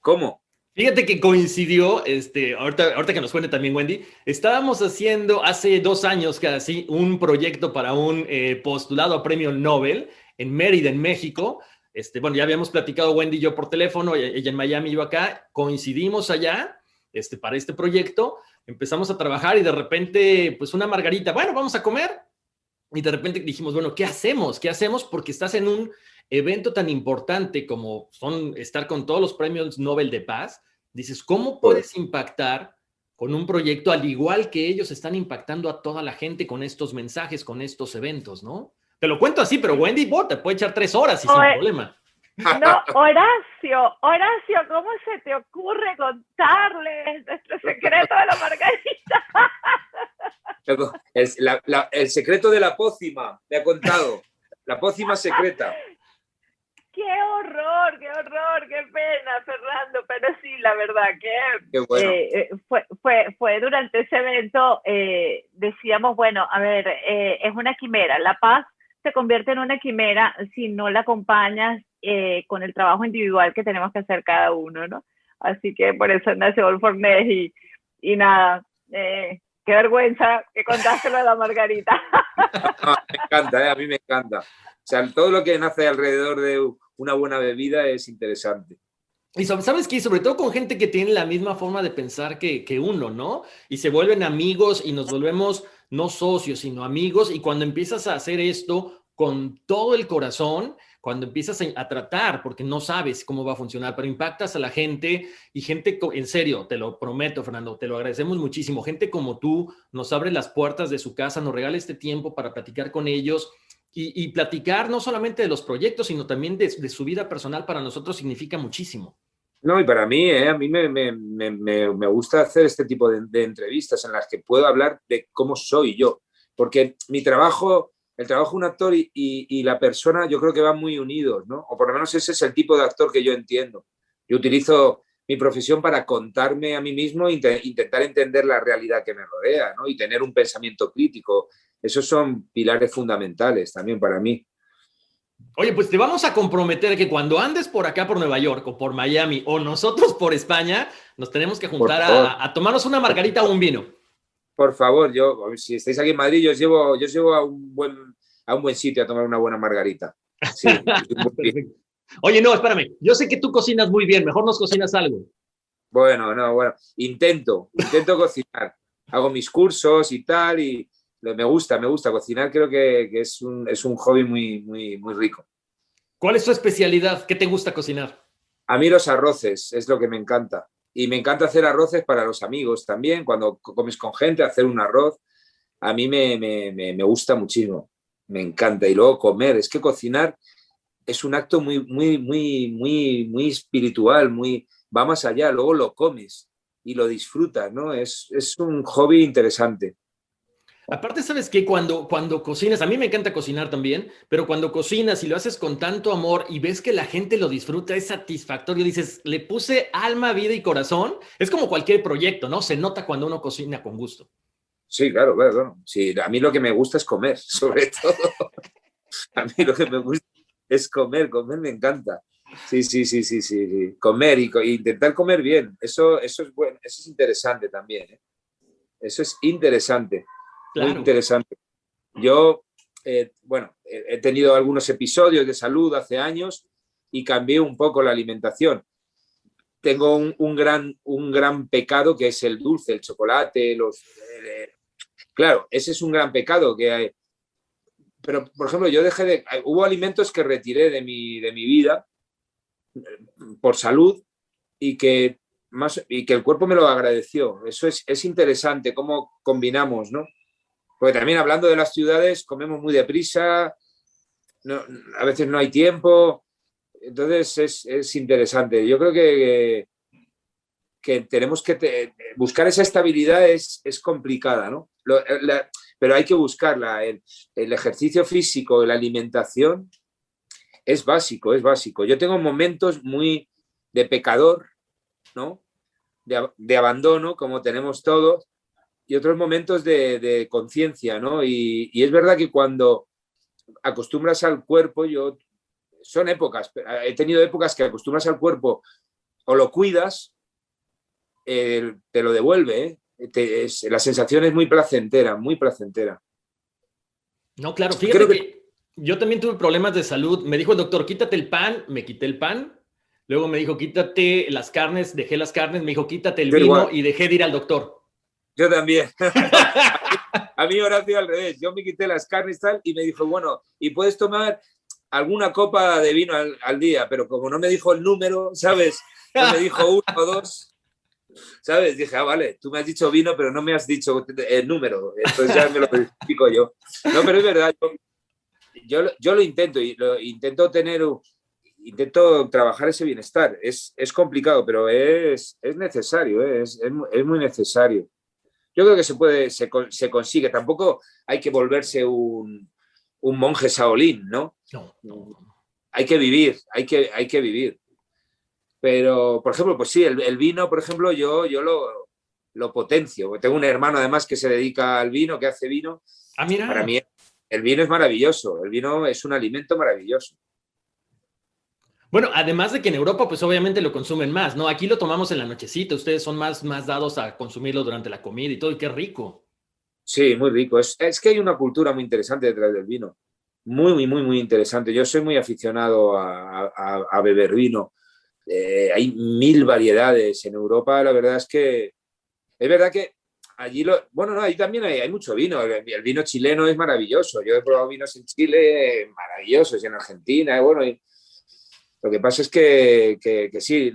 ¿Cómo? Fíjate que coincidió, este, ahorita, que nos cuente también Wendy, estábamos haciendo hace dos años casi un proyecto para un eh, postulado a premio Nobel en Mérida, en México. Este, bueno, ya habíamos platicado Wendy y yo por teléfono, ella ella en Miami, yo acá, coincidimos allá este, para este proyecto, empezamos a trabajar y de repente, pues una margarita, bueno, vamos a comer. Y de repente dijimos, bueno, ¿qué hacemos? ¿Qué hacemos? Porque estás en un evento tan importante como son estar con todos los premios Nobel de Paz, dices, ¿cómo puedes impactar con un proyecto al igual que ellos están impactando a toda la gente con estos mensajes, con estos eventos, ¿no? Te lo cuento así, pero Wendy, vos te puede echar tres horas y sin problema. No, Horacio, Horacio, ¿cómo se te ocurre contarles nuestro secreto de la margarita? <laughs> El, la- la- el secreto de la pócima, me ha contado. La pócima secreta. ¡Qué horror, qué horror, qué pena, Fernando! Pero sí, la verdad que Qué bueno. eh, eh, fue, fue, fue durante ese evento, eh, decíamos, bueno, a ver, eh, es una quimera. La paz se convierte en una quimera si no la acompañas eh, con el trabajo individual que tenemos que hacer cada uno, ¿no? Así que por eso nació All for y, y nada, eh, qué vergüenza que contaste lo de la margarita. Ah, me encanta, ¿eh? a mí me encanta. O sea, todo lo que nace alrededor de una buena bebida es interesante. Y sobre- sabes qué, sobre todo con gente que tiene la misma forma de pensar que, que uno, ¿no? Y se vuelven amigos y nos volvemos no socios, sino amigos, y cuando empiezas a hacer esto con todo el corazón, cuando empiezas a, tratar, porque no sabes cómo va a funcionar, pero impactas a la gente y gente, en serio, te lo prometo, Fernando, te lo agradecemos muchísimo. Gente como tú nos abre las puertas de su casa, nos regala este tiempo para platicar con ellos y, platicar no solamente de los proyectos, sino también de, su vida personal para nosotros significa muchísimo. No, y para mí, eh, a mí me, me, me, me, gusta hacer este tipo de, de entrevistas en las que puedo hablar de cómo soy yo, porque mi trabajo el trabajo de un actor y, la persona yo creo que van muy unidos, ¿no? O por lo menos ese es el tipo de actor que yo entiendo. Yo utilizo mi profesión para contarme a mí mismo e intentar entender la realidad que me rodea, ¿no? Y tener un pensamiento crítico. Esos son pilares fundamentales también para mí. Oye, pues te vamos a comprometer que cuando andes por acá, por Nueva York o por Miami o nosotros por España, nos tenemos que juntar a, a tomarnos una margarita o un vino por favor, yo, si estáis aquí en Madrid, yo os llevo, yo os llevo a un buen, a un buen sitio a tomar una buena margarita. <laughs> Oye, no, espérame. Yo sé que tú cocinas muy bien. Mejor nos cocinas algo. Bueno, no, bueno. Intento, intento <laughs> cocinar. Hago mis cursos y tal, y me gusta, me gusta cocinar. Creo que, que es, un, es un hobby muy, muy, muy rico. ¿Cuál es tu especialidad? ¿Qué te gusta cocinar? A mí los arroces es lo que me encanta. Y me encanta hacer arroces para los amigos también, cuando comes con gente, hacer un arroz, a mí me, me, me, gusta muchísimo, me encanta. Y luego comer, es que cocinar es un acto muy, muy, muy, muy, muy espiritual, muy, va más allá, luego lo comes y lo disfrutas, ¿no? Es, es un hobby interesante. Aparte, sabes que cuando, cuando cocinas, a mí me encanta cocinar también, pero cuando cocinas y lo haces con tanto amor y ves que la gente lo disfruta, es satisfactorio. Dices, le puse alma, vida y corazón. Es como cualquier proyecto, ¿no? Se nota cuando uno cocina con gusto. Sí, claro, claro. Sí, a mí lo que me gusta es comer, <laughs> sobre todo. a mí lo que me gusta es comer, comer me encanta. Sí, sí, sí, sí, sí, Comer y, intentar comer bien. Eso, eso es bueno, eso es interesante también. ¿eh? Eso es interesante. Muy interesante. Yo, eh, bueno, he tenido algunos episodios de salud hace años y cambié un poco la alimentación. Tengo un, gran, un gran pecado que es el dulce, el chocolate, los... Eh, claro, ese es un gran pecado que hay. Pero, por ejemplo, yo dejé de... Hubo alimentos que retiré de mi, de mi vida eh, por salud y que, más, y que el cuerpo me lo agradeció. Eso es, es interesante, cómo combinamos, ¿no? Porque también hablando de las ciudades, comemos muy deprisa, a veces no hay tiempo, entonces es, interesante. Yo creo que, que tenemos que buscar esa estabilidad es, complicada, ¿no? pero hay que buscarla. El, ejercicio físico, la alimentación, es básico, es básico. Yo tengo momentos muy de pecador, ¿no? De, de abandono, como tenemos todos, y otros momentos de, conciencia, ¿no? Y, es verdad que cuando acostumbras al cuerpo, yo, son épocas, he tenido épocas que acostumbras al cuerpo o lo cuidas, te lo devuelve, ¿eh? la sensación es muy placentera, muy placentera. No, claro, fíjate que, yo también tuve problemas de salud. Me dijo el doctor, quítate el pan, me quité el pan. Luego me dijo, quítate las carnes, dejé las carnes, me dijo, quítate el vino y dejé de ir al doctor. Yo también. <laughs> a mí Horacio al revés. Yo me quité las carnes tal y me dijo, bueno, y puedes tomar alguna copa de vino al, día, pero como no me dijo el número, ¿sabes? No me dijo uno o dos, ¿sabes? Dije, ah, vale, tú me has dicho vino, pero no me has dicho el número. Entonces ya me lo explico yo. No, pero es verdad, yo, yo, lo intento y lo intento tener, intento trabajar ese bienestar. Es, es complicado, pero es, es necesario, ¿eh? es, es muy necesario yo creo que se puede, se, se consigue. Tampoco hay que volverse un, un monje saolín, ¿no? No, Hay que vivir, hay que, hay que vivir. Pero, por ejemplo, pues sí, el, vino, por ejemplo, yo, yo lo, lo, potencio. Tengo un hermano además que se dedica al vino, que hace vino. Ah, mira. Para mí el vino es maravilloso, el vino es un alimento maravilloso. Bueno, además de que en Europa, pues obviamente lo consumen más, ¿no? Aquí lo tomamos en la nochecita, ustedes son más, más dados a consumirlo durante la comida y todo, y qué rico. Sí, muy rico. Es, que hay una cultura muy interesante detrás del vino. Muy, muy, muy, muy interesante. Yo soy muy aficionado a, beber vino. Eh, hay mil variedades en Europa. La verdad es que es verdad que allí lo, bueno, no, ahí también hay, hay mucho vino. El, vino chileno es maravilloso. Yo he probado vinos en Chile maravillosos y en Argentina. bueno, y lo que pasa es que, que- sí,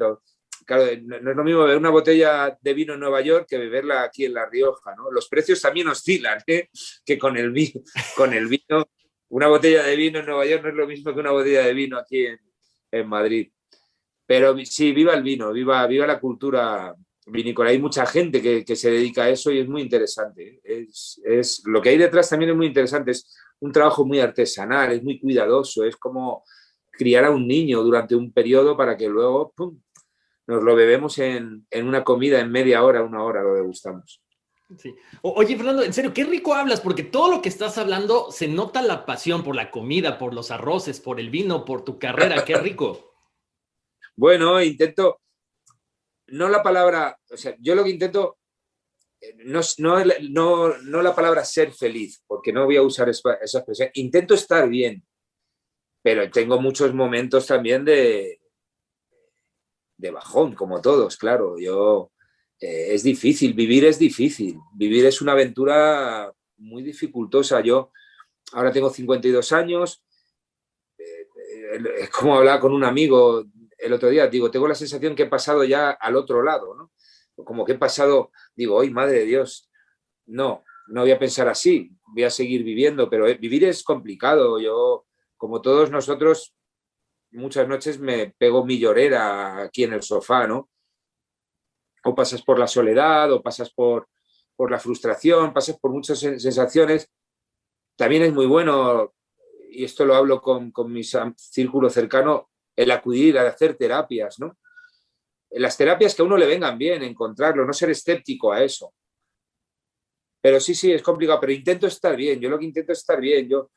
claro, no, es lo mismo beber una botella de vino en Nueva York que beberla aquí en La Rioja, ¿no? Los precios también oscilan, ¿eh? Que con el, vi- con el vino, una botella de vino en Nueva York no es lo mismo que una botella de vino aquí en, en Madrid. Pero sí, viva el vino, viva, viva la cultura vinícola. Hay mucha gente que, que se dedica a eso y es muy interesante. ¿eh? Es, es- lo que hay detrás también es muy interesante. Es un trabajo muy artesanal, es muy cuidadoso, es como criar a un niño durante un periodo para que luego ¡pum! nos lo bebemos en, en una comida en media hora, una hora, lo degustamos. Sí. Oye, Fernando, en serio, qué rico hablas, porque todo lo que estás hablando se nota la pasión por la comida, por los arroces, por el vino, por tu carrera, qué rico. <laughs> Bueno, intento, no la palabra, o sea, yo lo que intento, eh, no, no, no, no la palabra ser feliz, porque no voy a usar esa expresión, intento estar bien, pero tengo muchos momentos también de, de bajón, como todos, claro, yo, eh, es difícil, vivir es difícil, vivir es una aventura muy dificultosa, yo ahora tengo 52 años, eh, es como hablaba con un amigo el otro día, digo, tengo la sensación que he pasado ya al otro lado, ¿no? Como que he pasado, digo, ¡ay, madre de Dios! No, no voy a pensar así, voy a seguir viviendo, pero eh, vivir es complicado. Yo, como todos nosotros, muchas noches me pego mi llorera aquí en el sofá, ¿no? O pasas por la soledad, o pasas por, por la frustración, pasas por muchas sen- sensaciones. También es muy bueno, y esto lo hablo con, con mi círculo cercano, el acudir a hacer terapias, ¿no? Las terapias que a uno le vengan bien, encontrarlo, no ser escéptico a eso. Pero sí, sí, es complicado, pero intento estar bien, yo lo que intento es estar bien, yo...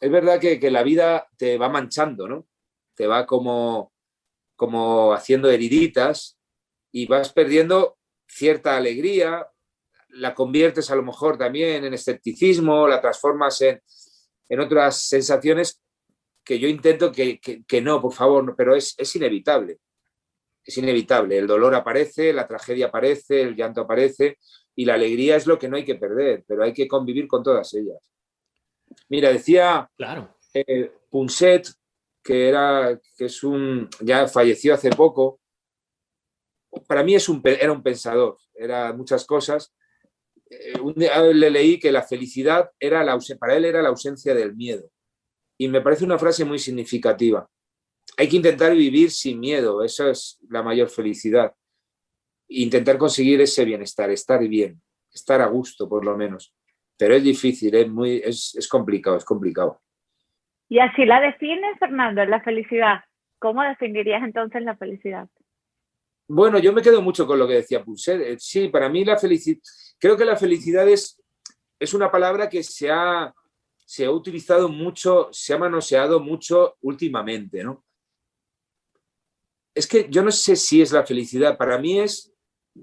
Es verdad que, la vida te va manchando, ¿no? Te va como, como haciendo heriditas y vas perdiendo cierta alegría, la conviertes a lo mejor también en escepticismo, la transformas en, en otras sensaciones que yo intento que, que- no, por favor, pero es, es inevitable. Es inevitable. El dolor aparece, la tragedia aparece, el llanto aparece y la alegría es lo que no hay que perder, pero hay que convivir con todas ellas. Mira, decía Claro. eh, Punset, que, era, que es un, ya falleció hace poco, para mí es un, era un pensador, era muchas cosas. Eh, un día le leí que la felicidad era la, para él era la ausencia del miedo. Y me parece una frase muy significativa. Hay que intentar vivir sin miedo, esa es la mayor felicidad. Intentar conseguir ese bienestar, estar bien, estar a gusto por lo menos. Pero es difícil, es, muy, es, es complicado, es complicado. Y así la defines, Fernando, la felicidad. ¿Cómo definirías entonces la felicidad? Bueno, yo me quedo mucho con lo que decía Punset. Eh, Sí, para mí la felicidad, creo que la felicidad es, es una palabra que se ha, se ha utilizado mucho, se ha manoseado mucho últimamente, ¿no? Es que yo no sé si es la felicidad, para mí es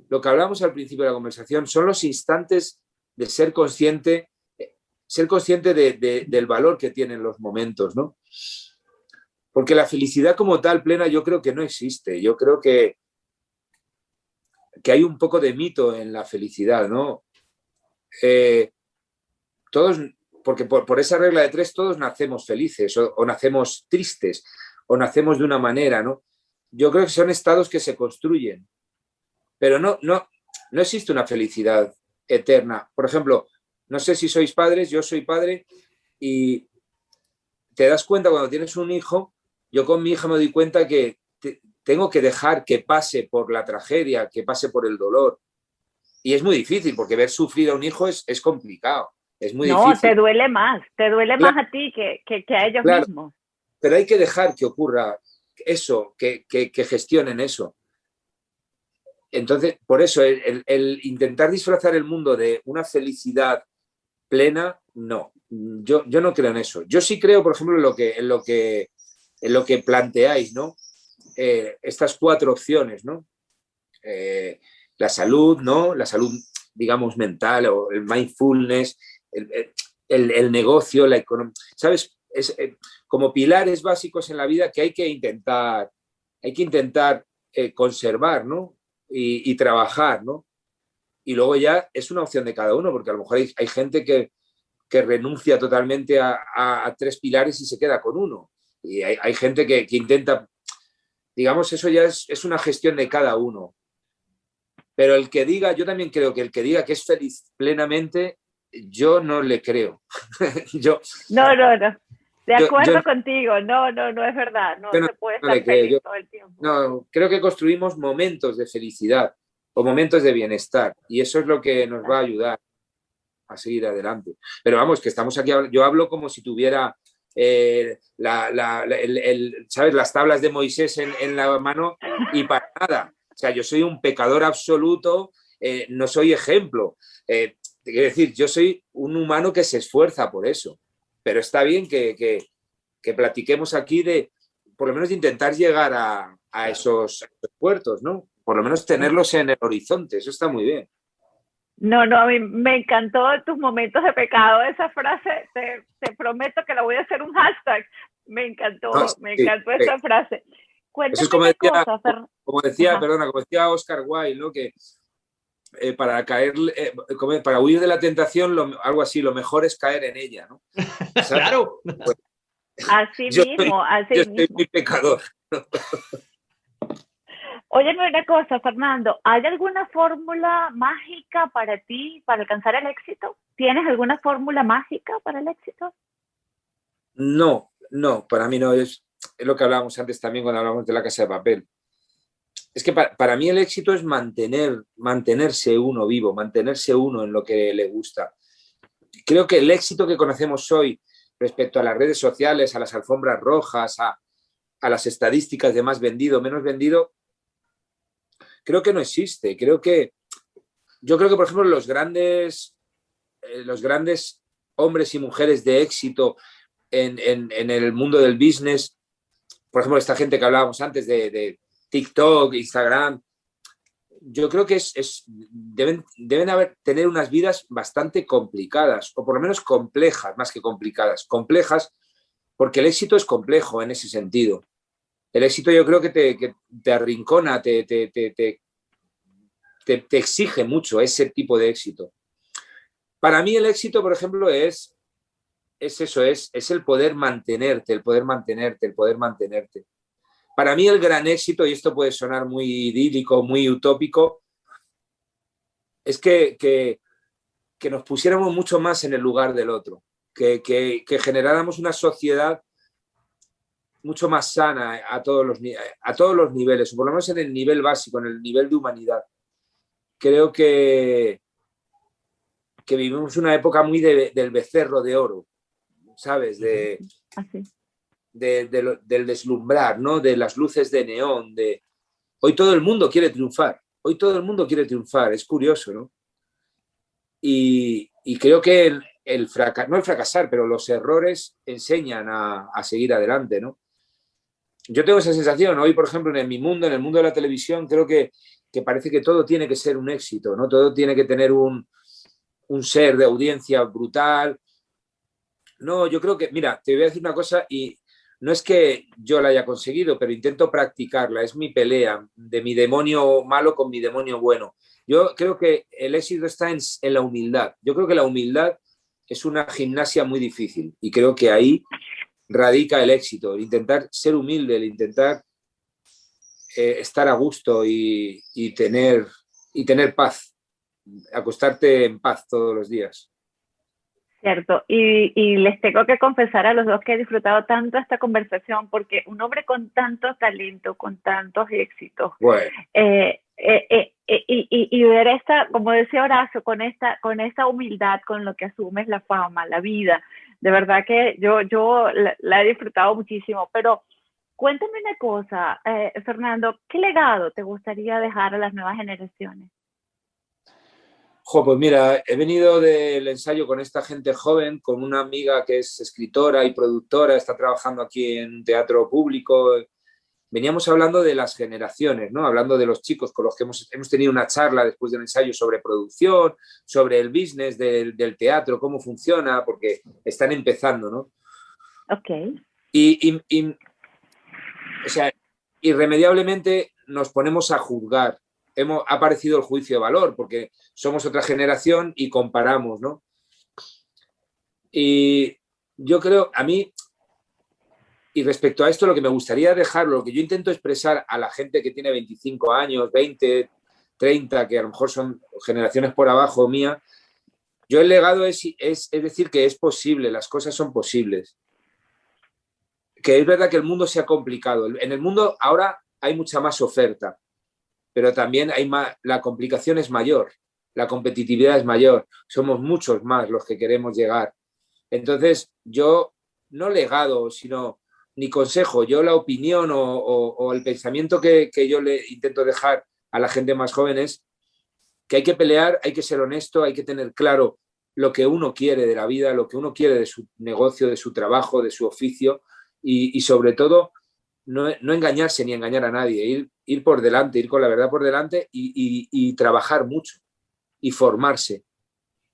lo que hablamos al principio de la conversación, son los instantes de ser consciente, eh, ser consciente de- de- del valor que tienen los momentos, ¿no? Porque la felicidad como tal plena yo creo que no existe. Yo creo que, que hay un poco de mito en la felicidad, ¿no? Eh, todos, porque por, por esa regla de tres todos nacemos felices o, o nacemos tristes o nacemos de una manera, ¿no? Yo creo que son estados que se construyen, pero no, no, no existe una felicidad eterna. Por ejemplo, no sé si sois padres, yo soy padre y te das cuenta cuando tienes un hijo, yo con mi hija me doy cuenta que te- tengo que dejar que pase por la tragedia, que pase por el dolor. Y es muy difícil, porque ver sufrir a un hijo es, es complicado, es muy no, difícil. te duele más, te duele Claro. más a ti que, que, que a ellos Claro. mismos. Pero hay que dejar que ocurra eso, que, que- que gestionen eso. Entonces, por eso, el, intentar disfrazar el mundo de una felicidad plena, no. Yo, yo no creo en eso. Yo sí creo, por ejemplo, en lo que, lo que, lo que planteáis, ¿no? Eh, estas cuatro opciones, ¿no? Eh, la salud, ¿no? La salud, digamos, mental o el mindfulness, el, negocio, la economía. ¿Sabes? Es, eh, como pilares básicos en la vida que hay que intentar, hay que intentar conservar, ¿no? Y, trabajar, ¿no? y luego ya es una opción de cada uno, porque a lo mejor hay, gente que, que, renuncia totalmente a, tres pilares y se queda con uno. Y hay, hay gente que, que, intenta, digamos, eso ya es, es, una gestión de cada uno. Pero el que diga, yo también creo que el que diga que es feliz plenamente, yo no le creo. <laughs> yo, no, no, no. De acuerdo yo, yo, contigo, no, no, no es verdad, no, no se puede estar no feliz yo, todo el tiempo. No, creo que construimos momentos de felicidad o momentos de bienestar y eso es lo que nos va a ayudar a seguir adelante. Pero vamos, que estamos aquí, yo hablo como si tuviera eh, la, la, el, el, ¿sabes? las tablas de Moisés en, en, la mano y para nada. O sea, yo soy un pecador absoluto, eh, no soy ejemplo. Eh, quiero decir, yo soy un humano que se esfuerza por eso pero está bien que, que, que, platiquemos aquí de, por lo menos, de intentar llegar a, a, esos, puertos, ¿no? Por lo menos tenerlos en el horizonte, eso está muy bien. No, no, a mí me encantó tus momentos de pecado, esa frase, te, te prometo que la voy a hacer un hashtag, me encantó, no, me encantó sí, esa sí. frase. Cuéntame eso es como decía, cosas, como, como decía perdona, como decía Oscar Wilde, ¿no? Que eh, para caer, eh, para huir de la tentación, lo, algo así, lo mejor es caer en ella, ¿no? claro. Pues, así yo mismo, soy, así yo mismo. soy muy pecador. Óyeme una cosa, Fernando, ¿hay alguna fórmula mágica para ti para alcanzar el éxito? ¿Tienes alguna fórmula mágica para el éxito? No, no, para mí no es, es lo que hablábamos antes también cuando hablamos de la casa de papel es que para, mí el éxito es mantener, mantenerse uno vivo, mantenerse uno en lo que le gusta. Creo que el éxito que conocemos hoy respecto a las redes sociales, a las alfombras rojas, a, a las estadísticas de más vendido, menos vendido, creo que no existe. Creo que, yo creo que, por ejemplo, los grandes, eh, los grandes hombres y mujeres de éxito en, en, el mundo del business, por ejemplo, esta gente que hablábamos antes de TikTok, Instagram, yo creo que es, deben, tener unas vidas bastante complicadas, o por lo menos complejas, más que complicadas, complejas, porque el éxito es complejo en ese sentido. El éxito yo creo que te, te arrincona, te, te, te, te, exige mucho ese tipo de éxito. Para mí el éxito, por ejemplo, es, es eso, es, es el poder mantenerte, el poder mantenerte, el poder mantenerte. Para mí el gran éxito, y esto puede sonar muy idílico, muy utópico, es que, que, nos pusiéramos mucho más en el lugar del otro, que, que, generáramos una sociedad mucho más sana a todos, los, a todos los niveles, por lo menos en el nivel básico, en el nivel de humanidad. Creo que, que vivimos una época muy de, del becerro de oro, ¿sabes? De, Así de, de, del deslumbrar, ¿no? De las luces de neón, de... Hoy todo el mundo quiere triunfar, hoy todo el mundo quiere triunfar, es curioso, ¿no? Y, y creo que el, el no el fracasar, pero los errores enseñan a, a, seguir adelante, ¿no? Yo tengo esa sensación, hoy, por ejemplo, en mi mundo, en el mundo de la televisión, creo que, que parece que todo tiene que ser un éxito, ¿no? Todo tiene que tener un, un ser de audiencia brutal. No, yo creo que, mira, te voy a decir una cosa y, no es que yo la haya conseguido, pero intento practicarla, es mi pelea de mi demonio malo con mi demonio bueno. Yo creo que el éxito está en, la humildad. Yo creo que la humildad es una gimnasia muy difícil y creo que ahí radica el éxito, el intentar ser humilde, el intentar eh, estar a gusto y tener paz, acostarte en paz todos los días. Cierto, y, y, les tengo que confesar a los dos que he disfrutado tanto esta conversación porque un hombre con tanto talento, con tantos éxitos, bueno. eh, eh, eh, y, y, ver esta, como decía Horacio, con esta, con esta humildad con lo que asumes la fama, la vida, de verdad que yo, yo la, la he disfrutado muchísimo, pero cuéntame una cosa, eh, Fernando, ¿qué legado te gustaría dejar a las nuevas generaciones? Jo, pues mira, he venido del ensayo con esta gente joven, con una amiga que es escritora y productora, está trabajando aquí en teatro público. Veníamos hablando de las generaciones, ¿no? Hablando de los chicos con los que hemos, hemos tenido una charla después del ensayo sobre producción, sobre el business del, del teatro, cómo funciona, porque están empezando, ¿no? Ok. Y, y, y, o sea, irremediablemente nos ponemos a juzgar hemos, ha aparecido el juicio de valor, porque somos otra generación y comparamos, ¿no? Y yo creo, a mí, y respecto a esto, lo que me gustaría dejar, lo que yo intento expresar a la gente que tiene 25 años, 20, 30, que a lo mejor son generaciones por abajo mía, yo el legado es, es, es decir que es posible, las cosas son posibles. Que es verdad que el mundo se ha complicado. En el mundo ahora hay mucha más oferta, pero también hay más, la complicación es mayor, la competitividad es mayor, somos muchos más los que queremos llegar. Entonces, yo, no legado, sino ni consejo, yo la opinión o, el pensamiento que, que, yo le intento dejar a la gente más joven es que hay que pelear, hay que ser honesto, hay que tener claro lo que uno quiere de la vida, lo que uno quiere de su negocio, de su trabajo, de su oficio y, sobre todo no, engañarse ni engañar a nadie, ir, por delante, ir con la verdad por delante y, trabajar mucho y formarse.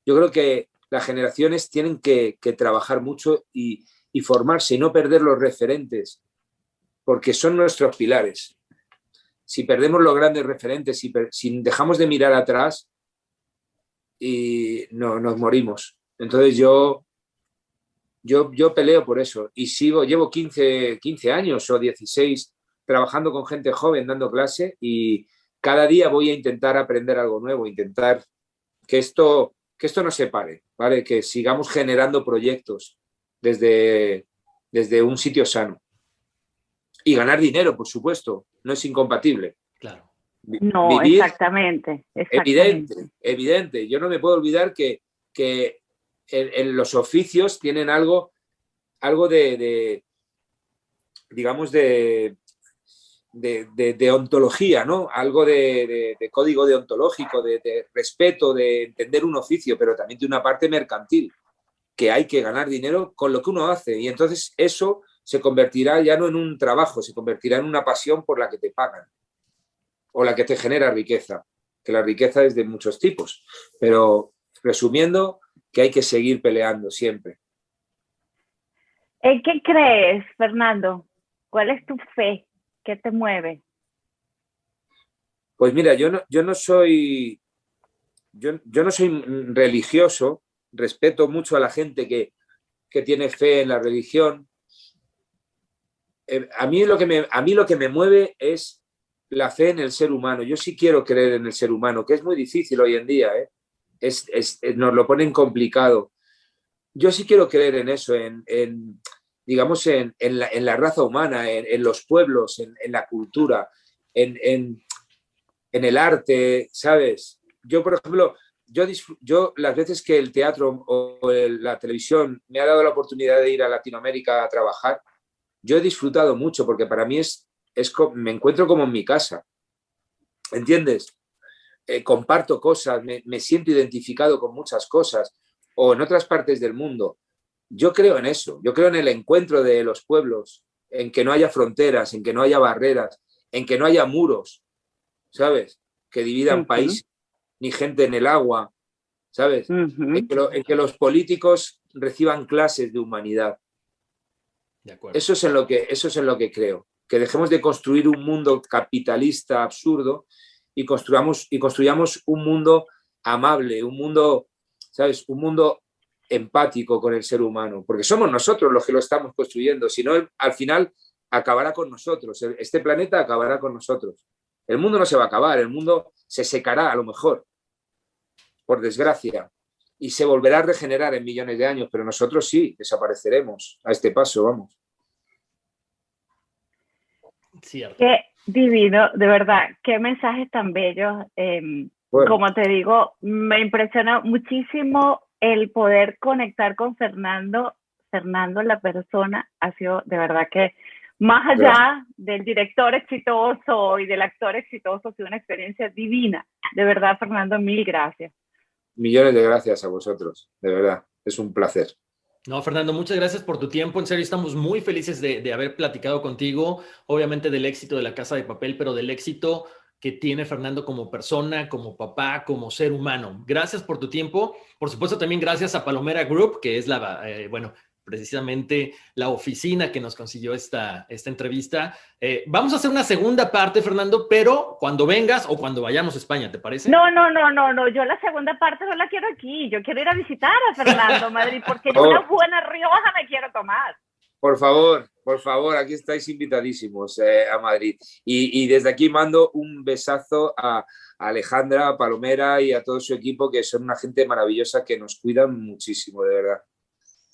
Yo creo que las generaciones tienen que, trabajar mucho y, formarse y no perder los referentes, porque son nuestros pilares. Si perdemos los grandes referentes, si, si dejamos de mirar atrás, y no, nos morimos. Entonces yo, yo, yo peleo por eso y sigo, llevo 15, 15 años o 16 trabajando con gente joven, dando clase y cada día voy a intentar aprender algo nuevo, intentar que esto, que esto no se pare, ¿vale? Que sigamos generando proyectos desde, desde un sitio sano. Y ganar dinero, por supuesto, no es incompatible. Claro. No, exactamente, Evidente, evidente. Yo no me puedo olvidar que, en, los oficios tienen algo, algo de, digamos, de, de, ontología, ¿no? Algo de, código deontológico, de, respeto, de entender un oficio, pero también de una parte mercantil, que hay que ganar dinero con lo que uno hace. Y entonces eso se convertirá ya no en un trabajo, se convertirá en una pasión por la que te pagan o la que te genera riqueza, que la riqueza es de muchos tipos, pero resumiendo, que hay que seguir peleando siempre. ¿En qué crees, Fernando? ¿Cuál es tu fe? ¿Qué te mueve? Pues mira, yo no, yo no soy yo, no soy religioso, respeto mucho a la gente que, que tiene fe en la religión. Eh, a, mí lo que me, a mí lo que me mueve es la fe en el ser humano. Yo sí quiero creer en el ser humano, que es muy difícil hoy en día, ¿eh? Es, nos lo ponen complicado. Yo sí quiero creer en eso, en, digamos, en, la, raza humana, en, los pueblos, en, la cultura, en, el arte, ¿sabes? Yo, por ejemplo, yo, yo las veces que el teatro o la televisión me ha dado la oportunidad de ir a Latinoamérica a trabajar, yo he disfrutado mucho porque para mí es me encuentro como en mi casa. ¿Entiendes? Eh, comparto cosas, me, siento identificado con muchas cosas o en otras partes del mundo. Yo creo en eso, yo creo en el encuentro de los pueblos, en que no haya fronteras, en que no haya barreras, en que no haya muros, ¿sabes? Que dividan país ni gente en el agua, ¿sabes? en, que los políticos reciban clases de humanidad. eso, es en lo que, eso es en lo que creo que dejemos de construir un mundo capitalista absurdo y construyamos, y construyamos un mundo amable, un mundo, ¿sabes? Un mundo empático con el ser humano, porque somos nosotros los que lo estamos construyendo, si no, al final acabará con nosotros, este planeta acabará con nosotros. El mundo no se va a acabar, el mundo se secará a lo mejor, por desgracia, y se volverá a regenerar en millones de años, pero nosotros sí desapareceremos a este paso, vamos. Qué divino, de verdad, qué mensajes tan bellos. Em, como te digo, me impresiona muchísimo el poder conectar con Fernando. Fernando, la persona, ha sido de verdad que más allá del director exitoso y del actor exitoso, ha sido una experiencia divina. De verdad, Fernando, mil gracias. Millones de gracias a vosotros, de verdad, es un placer. No, Fernando, muchas gracias por tu tiempo. En serio, estamos muy felices de, haber platicado contigo, obviamente del éxito de la Casa de Papel, pero del éxito que tiene Fernando como persona, como papá, como ser humano. Gracias por tu tiempo. Por supuesto, también gracias a Palomera Group, que es la, eh, bueno, precisamente la oficina que nos consiguió esta, esta entrevista. Eh, vamos a hacer una segunda parte, Fernando, pero cuando vengas o cuando vayamos a España, ¿te parece? No, no, no, no, no. Yo la segunda parte no la quiero aquí. Yo quiero ir a visitar a Fernando <laughs> Madrid porque yo una buena Rioja me quiero tomar. Por favor, por favor, aquí estáis invitadísimos eh, a Madrid. Y, y, desde aquí mando un besazo a, Alejandra, a Palomera y a todo su equipo, que son una gente maravillosa que nos cuidan muchísimo, de verdad.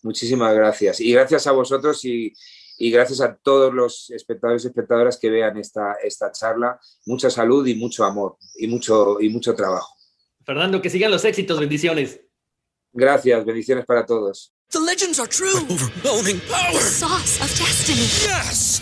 Muchísimas gracias. Y gracias a vosotros y, y gracias a todos los espectadores y espectadoras que vean esta, esta charla. Mucha salud y mucho amor y mucho, y mucho trabajo. Fernando, que sigan los éxitos. Bendiciones. Gracias. Bendiciones para todos. The legends are true. overwhelming power! The sauce of destiny. Yes!